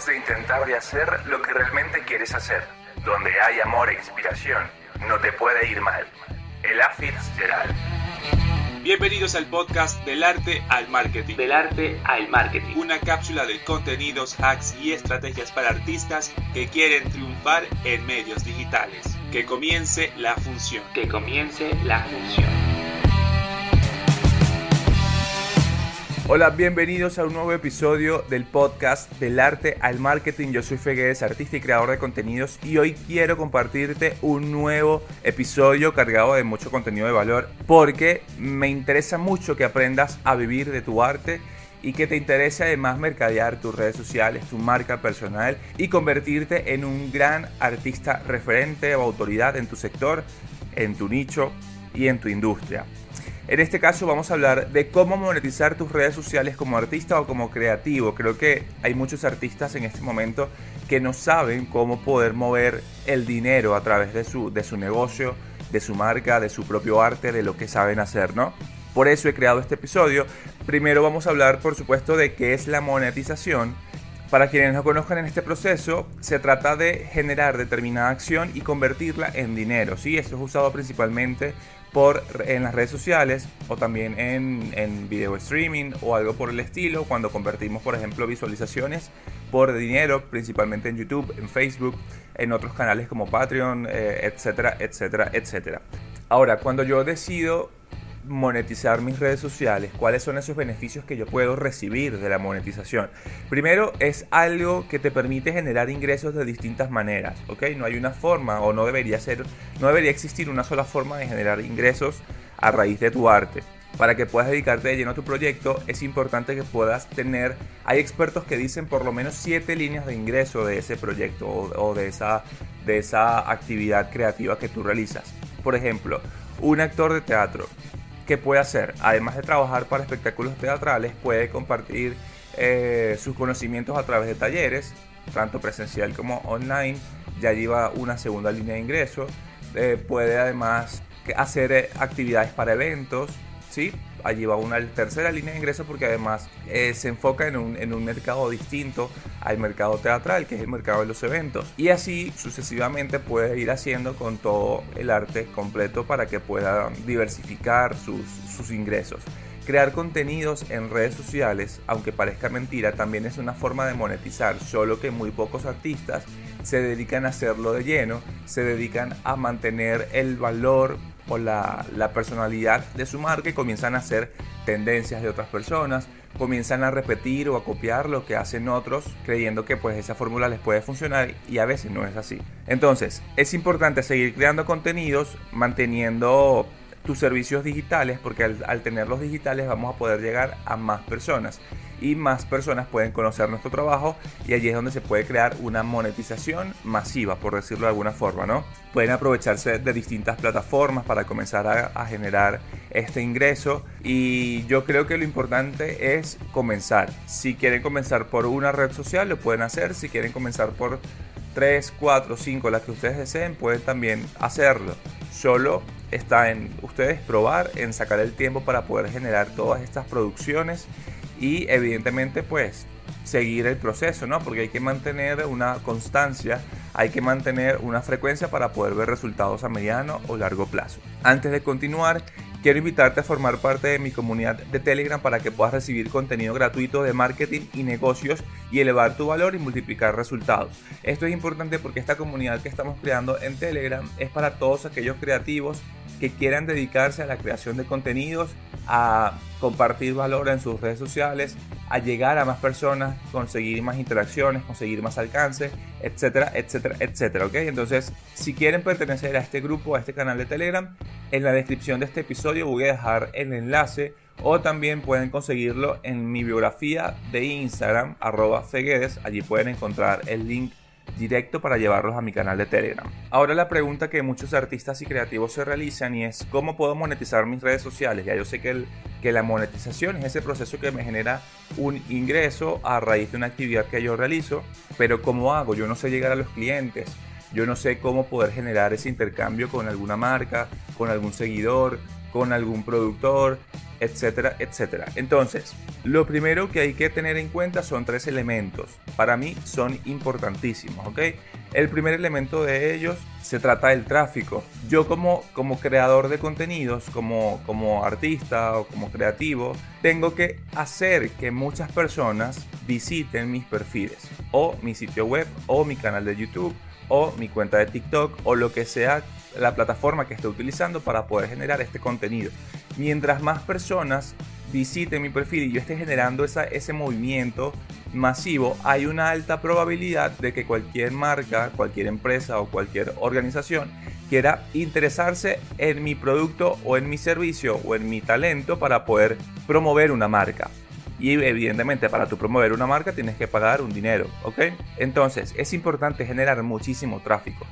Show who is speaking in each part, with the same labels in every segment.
Speaker 1: dejes de intentar de hacer lo que realmente quieres hacer. Donde hay amor e inspiración, no te puede ir mal. El Fitzgerald.
Speaker 2: Bienvenidos al podcast Del Arte al Marketing.
Speaker 3: Del Arte al Marketing.
Speaker 2: Una cápsula de contenidos, hacks y estrategias para artistas que quieren triunfar en medios digitales. Que comience la función.
Speaker 3: Que comience la función.
Speaker 4: Hola, bienvenidos a un nuevo episodio del podcast del arte al marketing. Yo soy Feguedes, artista y creador de contenidos y hoy quiero compartirte un nuevo episodio cargado de mucho contenido de valor porque me interesa mucho que aprendas a vivir de tu arte y que te interese además mercadear tus redes sociales, tu marca personal y convertirte en un gran artista referente o autoridad en tu sector, en tu nicho y en tu industria. En este caso vamos a hablar de cómo monetizar tus redes sociales como artista o como creativo. Creo que hay muchos artistas en este momento que no saben cómo poder mover el dinero a través de su, de su negocio, de su marca, de su propio arte, de lo que saben hacer, ¿no? Por eso he creado este episodio. Primero vamos a hablar, por supuesto, de qué es la monetización. Para quienes no conozcan en este proceso, se trata de generar determinada acción y convertirla en dinero. ¿sí? Esto es usado principalmente por, en las redes sociales o también en, en video streaming o algo por el estilo, cuando convertimos, por ejemplo, visualizaciones por dinero, principalmente en YouTube, en Facebook, en otros canales como Patreon, eh, etcétera, etcétera, etcétera. Ahora, cuando yo decido monetizar mis redes sociales, cuáles son esos beneficios que yo puedo recibir de la monetización. Primero, es algo que te permite generar ingresos de distintas maneras, ¿ok? No hay una forma o no debería ser, no debería existir una sola forma de generar ingresos a raíz de tu arte. Para que puedas dedicarte de lleno a tu proyecto, es importante que puedas tener, hay expertos que dicen por lo menos 7 líneas de ingreso de ese proyecto o, de, esa, de esa actividad creativa que tú realizas. Por ejemplo, un actor de teatro ¿qué puede hacer? Además de trabajar para espectáculos teatrales, puede compartir eh, sus conocimientos a través de talleres, tanto presencial como online. Ya lleva una segunda línea de ingreso. Eh, puede además hacer eh, actividades para eventos, ¿sí? allí va una tercera línea de ingresos porque además eh, se enfoca en un, en un, mercado distinto al mercado teatral, que es el mercado de los eventos. Y así sucesivamente puede ir haciendo con todo el arte completo para que pueda diversificar sus, sus ingresos. Crear contenidos en redes sociales, aunque parezca mentira, también es una forma de monetizar, solo que muy pocos artistas se dedican a hacerlo de lleno, se dedican a mantener el valor la, personalidad de su marca y comienzan a hacer tendencias de otras personas, comienzan a repetir o a copiar lo que hacen otros creyendo que pues esa fórmula les puede funcionar y a veces no es así. Entonces, es importante seguir creando contenidos manteniendo tus servicios digitales porque al tenerlos digitales vamos a poder llegar a más personas y más personas pueden conocer nuestro trabajo y allí es donde se puede crear una monetización masiva, por decirlo de alguna forma, ¿no? Pueden aprovecharse de distintas plataformas para comenzar a, generar este ingreso y yo creo que lo importante es comenzar. Si quieren comenzar por una red social, lo pueden hacer. Si quieren comenzar por 3, 4, 5, las que ustedes deseen, pueden también hacerlo. Solo está en ustedes probar, en sacar el tiempo para poder generar todas estas producciones y evidentemente pues seguir el proceso, ¿no? Porque hay que mantener una constancia, hay que mantener una frecuencia para poder ver resultados a mediano o largo plazo. Antes de continuar, quiero invitarte a formar parte de mi comunidad de Telegram para que puedas recibir contenido gratuito de marketing y negocios y elevar tu valor y multiplicar resultados. Esto es importante porque esta comunidad que estamos creando en Telegram es para todos aquellos creativos que quieran dedicarse a la creación de contenidos, a compartir valor en sus redes sociales, a llegar a más personas, conseguir más interacciones, conseguir más alcance, etcétera, etcétera, etcétera, ¿ok? Entonces, si quieren pertenecer a este grupo, a este canal de Telegram, en la descripción de este episodio voy a dejar el enlace o también pueden conseguirlo en mi biografía de Instagram, arroba Feguedes, allí pueden encontrar el link directo para llevarlos a mi canal de Telegram. Ahora la pregunta que muchos artistas y creativos se realizan y es ¿cómo puedo monetizar mis redes sociales? Ya yo sé que, el, que la monetización es ese proceso que me genera un ingreso a raíz de una actividad que yo realizo, pero ¿cómo hago? Yo no sé llegar a los clientes, yo no sé cómo poder generar ese intercambio con alguna marca, con algún seguidor, con algún productor, etcétera, etcétera. Entonces, lo primero que hay que tener en cuenta son tres elementos. Para mí son importantísimos, ¿ok? El primer elemento de ellos se trata del tráfico. Yo como, como creador de contenidos, como, como artista o como creativo, tengo que hacer que muchas personas visiten mis perfiles o mi sitio web o mi canal de YouTube o mi cuenta de TikTok o lo que sea la plataforma que esté utilizando para poder generar este contenido. Mientras más personas visiten mi perfil y yo esté generando esa, ese movimiento masivo, hay una alta probabilidad de que cualquier marca, cualquier empresa o cualquier organización quiera interesarse en mi producto o en mi servicio o en mi talento para poder promover una marca. Y evidentemente para tu promover una marca tienes que pagar un dinero, ¿ok? Entonces es importante generar muchísimo tráfico.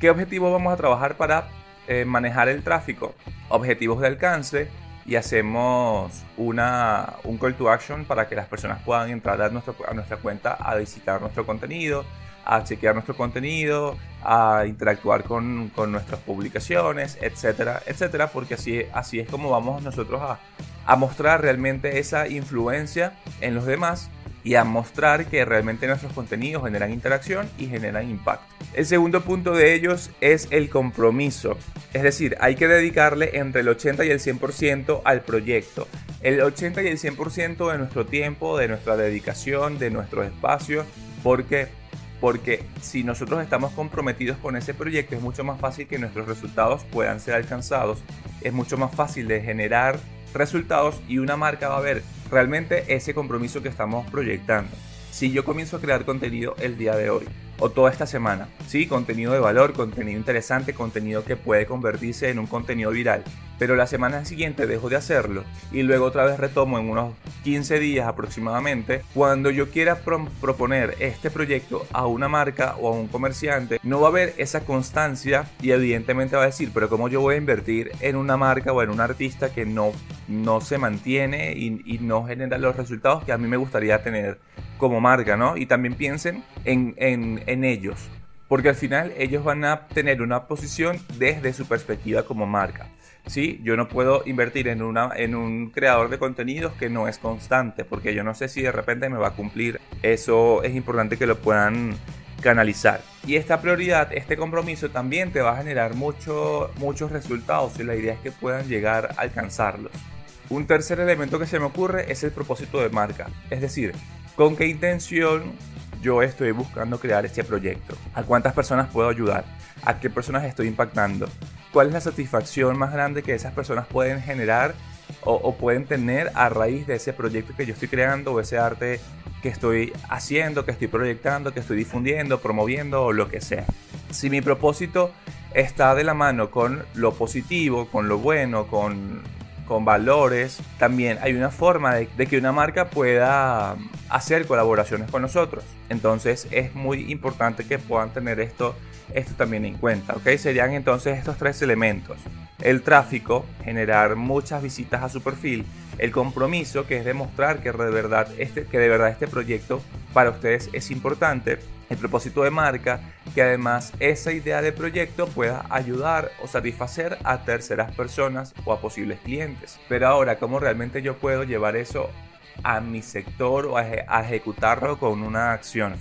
Speaker 4: ¿Qué objetivos vamos a trabajar para eh, manejar el tráfico? Objetivos de alcance, y hacemos una, un call to action para que las personas puedan entrar a, a nuestra cuenta a visitar nuestro contenido, a chequear nuestro contenido, a interactuar con, con nuestras publicaciones, etcétera, etcétera, porque así, así es como vamos nosotros a, a mostrar realmente esa influencia en los demás y a mostrar que realmente nuestros contenidos generan interacción y generan impacto. El segundo punto de ellos es el compromiso, es decir, hay que dedicarle entre el 80 y el 100% al proyecto. El 80 y el 100% de nuestro tiempo, de nuestra dedicación, de nuestro espacio, porque porque si nosotros estamos comprometidos con ese proyecto es mucho más fácil que nuestros resultados puedan ser alcanzados, es mucho más fácil de generar resultados y una marca va a ver realmente ese compromiso que estamos proyectando. Si yo comienzo a crear contenido el día de hoy o toda esta semana, sí, contenido de valor, contenido interesante, contenido que puede convertirse en un contenido viral, pero la semana siguiente dejo de hacerlo y luego otra vez retomo en unos 15 días aproximadamente, cuando yo quiera proponer este proyecto a una marca o a un comerciante, no va a haber esa constancia y evidentemente va a decir, pero ¿cómo yo voy a invertir en una marca o en un artista que no, no se mantiene y, no genera los resultados que a mí me gustaría tener? como marca, ¿no? Y también piensen en, en, ellos, porque al final ellos van a tener una posición desde su perspectiva como marca. ¿Sí? Yo no puedo invertir en, una, en un creador de contenidos que no es constante, porque yo no sé si de repente me va a cumplir. Eso es importante que lo puedan canalizar. Y esta prioridad, este compromiso también te va a generar mucho, muchos resultados y la idea es que puedan llegar a alcanzarlos. Un tercer elemento que se me ocurre es el propósito de marca. Es decir, ¿Con qué intención yo estoy buscando crear este proyecto? ¿A cuántas personas puedo ayudar? ¿A qué personas estoy impactando? ¿Cuál es la satisfacción más grande que esas personas pueden generar o, pueden tener a raíz de ese proyecto que yo estoy creando o ese arte que estoy haciendo, que estoy proyectando, que estoy difundiendo, promoviendo o lo que sea? Si mi propósito está de la mano con lo positivo, con lo bueno, con con valores, también hay una forma de, que una marca pueda hacer colaboraciones con nosotros. Entonces es muy importante que puedan tener esto, esto también en cuenta. ¿ok? Serían entonces estos tres elementos. El tráfico, generar muchas visitas a su perfil. El compromiso, que es demostrar que de verdad este, que de verdad este proyecto para ustedes es importante el propósito de marca, que además esa idea de proyecto pueda ayudar o satisfacer a terceras personas o a posibles clientes. Pero ahora, ¿cómo realmente yo puedo llevar eso a mi sector o a, ejecutarlo con una acción?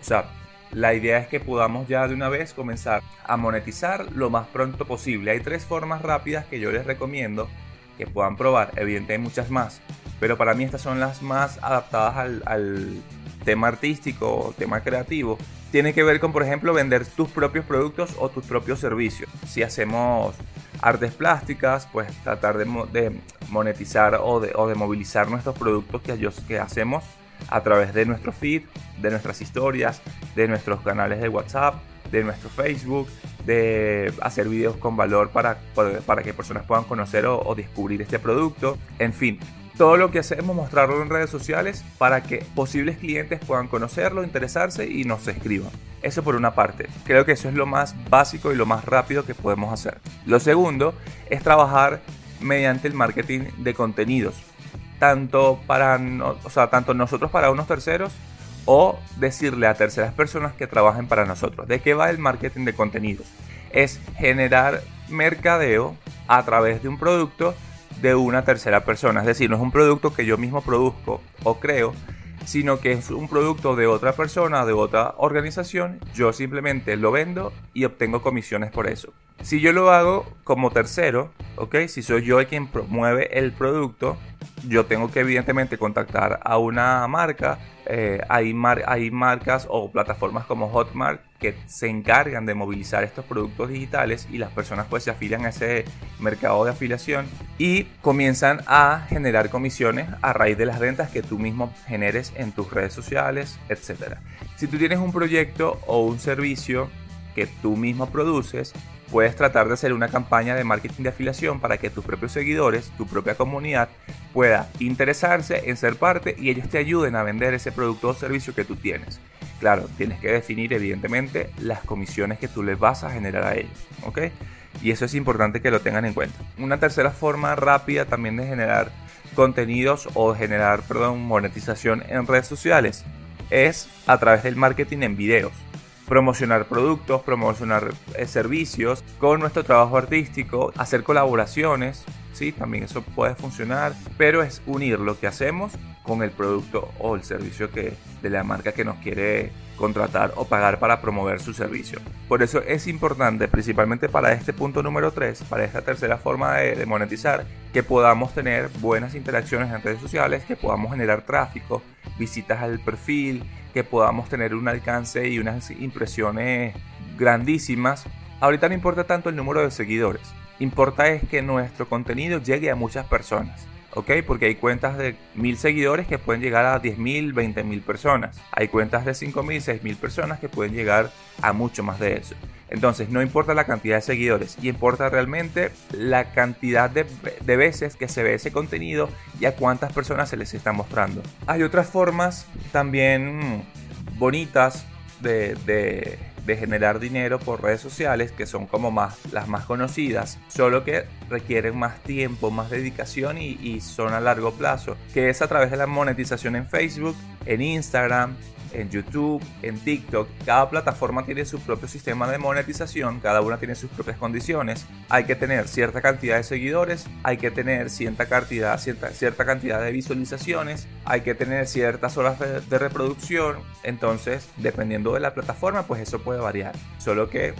Speaker 4: O sea, la idea es que podamos ya de una vez comenzar a monetizar lo más pronto posible. Hay tres formas rápidas que yo les recomiendo que puedan probar. Evidentemente hay muchas más, pero para mí estas son las más adaptadas al, tema artístico tema creativo, tiene que ver con, por ejemplo, vender tus propios productos o tus propios servicios. Si hacemos artes plásticas, pues tratar de, monetizar o de, o de, movilizar nuestros productos que hacemos a través de nuestro feed, de nuestras historias, de nuestros canales de WhatsApp, de nuestro Facebook, de hacer videos con valor para, para que personas puedan conocer o descubrir este producto. En fin, todo lo que hacemos mostrarlo en redes sociales para que posibles clientes puedan conocerlo, interesarse y nos escriban. Eso por una parte. Creo que eso es lo más básico y lo más rápido que podemos hacer. Lo segundo es trabajar mediante el marketing de contenidos. Tanto, para, o sea, tanto nosotros para unos terceros o decirle a terceras personas que trabajen para nosotros. ¿De qué va el marketing de contenidos? Es generar mercadeo a través de un producto de una tercera persona. Es decir, no es un producto que yo mismo produzco o creo, sino que es un producto de otra persona, de otra organización. Yo simplemente lo vendo y obtengo comisiones por eso. Si yo lo hago como tercero, ¿ok? Si soy yo quien promueve el producto, yo tengo que evidentemente contactar a una marca. Eh, hay, hay marcas o plataformas como Hotmart que se encargan de movilizar estos productos digitales y las personas pues se afilian a ese mercado de afiliación y comienzan a generar comisiones a raíz de las ventas que tú mismo generes en tus redes sociales, etc. Si tú tienes un proyecto o un servicio que tú mismo produces, puedes tratar de hacer una campaña de marketing de afiliación para que tus propios seguidores, tu propia comunidad, pueda interesarse en ser parte y ellos te ayuden a vender ese producto o servicio que tú tienes. Claro, tienes que definir evidentemente las comisiones que tú les vas a generar a ellos, ¿ok? Y eso es importante que lo tengan en cuenta. Una tercera forma rápida también de generar contenidos o generar, perdón, monetización en redes sociales es a través del marketing en videos promocionar productos, promocionar eh, servicios con nuestro trabajo artístico, hacer colaboraciones, sí, también eso puede funcionar, pero es unir lo que hacemos con el producto o el servicio que de la marca que nos quiere contratar o pagar para promover su servicio. Por eso es importante, principalmente para este punto número 3, para esta tercera forma de, de, monetizar, que podamos tener buenas interacciones en redes sociales, que podamos generar tráfico, visitas al perfil, que podamos tener un alcance y unas impresiones grandísimas. Ahorita no importa tanto el número de seguidores, importa es que nuestro contenido llegue a muchas personas. ¿ok? Porque hay cuentas de mil seguidores que pueden llegar a 10.000, 20.000 personas. Hay cuentas de 5.000, 6.000 personas que pueden llegar a mucho más de eso. Entonces, no importa la cantidad de seguidores, importa realmente la cantidad de, veces que se ve ese contenido y a cuántas personas se les está mostrando. Hay otras formas también bonitas de de generar dinero por redes sociales, que son como más las más conocidas, solo que requieren más tiempo, más dedicación y, y son a largo plazo, que es a través de la monetización en Facebook, en Instagram, en YouTube, en TikTok. Cada plataforma tiene su propio sistema de monetización, cada una tiene sus propias condiciones. Hay que tener cierta cantidad de seguidores, hay que tener cierta cantidad, cierta, cierta cantidad de visualizaciones, hay que tener ciertas horas de, reproducción. Entonces, dependiendo de la plataforma, pues eso puede variar. Solo que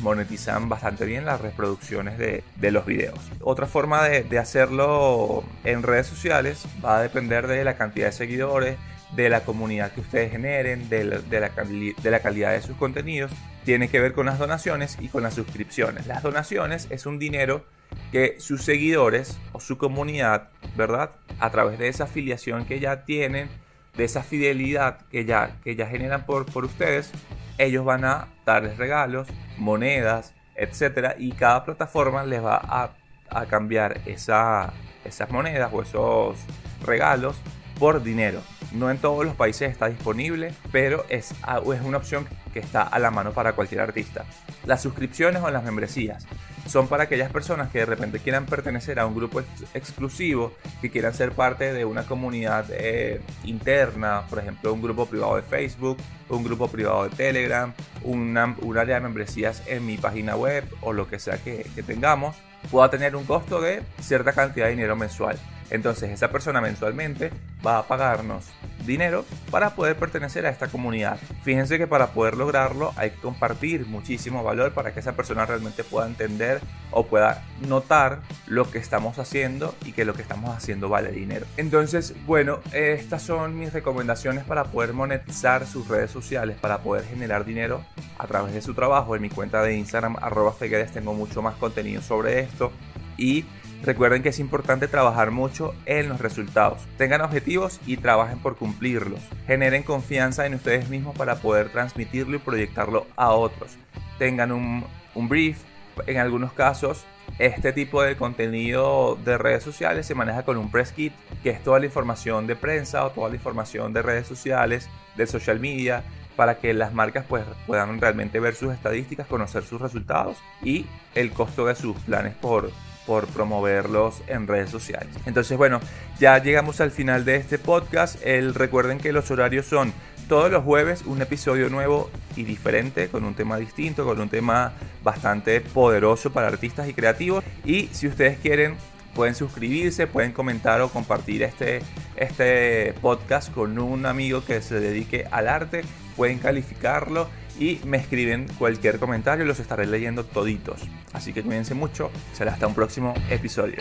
Speaker 4: monetizan bastante bien las reproducciones de, los videos. Otra forma de, de, hacerlo en redes sociales va a depender de la cantidad de seguidores, de la comunidad que ustedes generen, de la, de, la calidad de sus contenidos, tiene que ver con las donaciones y con las suscripciones. Las donaciones es un dinero que sus seguidores o su comunidad, ¿verdad? A través de esa afiliación que ya tienen, de esa fidelidad que ya, que ya generan por, por ustedes, ellos van a darles regalos, monedas, etcétera, y cada plataforma les va a, a cambiar esa, esas monedas o esos regalos por dinero. No en todos los países está disponible, pero es, es una opción que está a la mano para cualquier artista. Las suscripciones o las membresías son para aquellas personas que de repente quieran pertenecer a un grupo exclusivo, que quieran ser parte de una comunidad eh, interna, por ejemplo, un grupo privado de Facebook, un grupo privado de Telegram, un área de membresías en mi página web o lo que sea que, que tengamos, pueda tener un costo de cierta cantidad de dinero mensual. Entonces esa persona mensualmente va a pagarnos dinero para poder pertenecer a esta comunidad. Fíjense que para poder lograrlo hay que compartir muchísimo valor para que esa persona realmente pueda entender o pueda notar lo que estamos haciendo y que lo que estamos haciendo vale dinero. Entonces, bueno, estas son mis recomendaciones para poder monetizar sus redes sociales, para poder generar dinero a través de su trabajo. En mi cuenta de Instagram, arroba tengo mucho más contenido sobre esto y Recuerden que es importante trabajar mucho en los resultados. Tengan objetivos y trabajen por cumplirlos. Generen confianza en ustedes mismos para poder transmitirlo y proyectarlo a otros. Tengan un, brief. En algunos casos, este tipo de contenido de redes sociales se maneja con un press kit, que es toda la información de prensa o toda la información de redes sociales, de social media, para que las marcas pues, puedan realmente ver sus estadísticas, conocer sus resultados y el costo de sus planes por, por promoverlos en redes sociales. Entonces, bueno, ya llegamos al final de este podcast. El, recuerden que los horarios son todos los jueves un episodio nuevo y diferente, con un tema distinto, con un tema bastante poderoso para artistas y creativos. Y si ustedes quieren pueden suscribirse, pueden comentar o compartir este, este podcast con un amigo que se dedique al arte, pueden calificarlo y me escriben cualquier comentario, los estaré leyendo toditos. Así que cuídense mucho, será hasta un próximo episodio.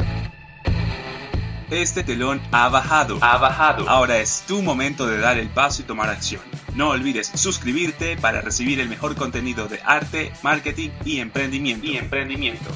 Speaker 2: Este telón ha bajado.
Speaker 3: Ha bajado.
Speaker 2: Ahora es tu momento de dar el paso y tomar acción. No olvides suscribirte para recibir el mejor contenido de arte, marketing y emprendimiento.
Speaker 3: Y emprendimiento.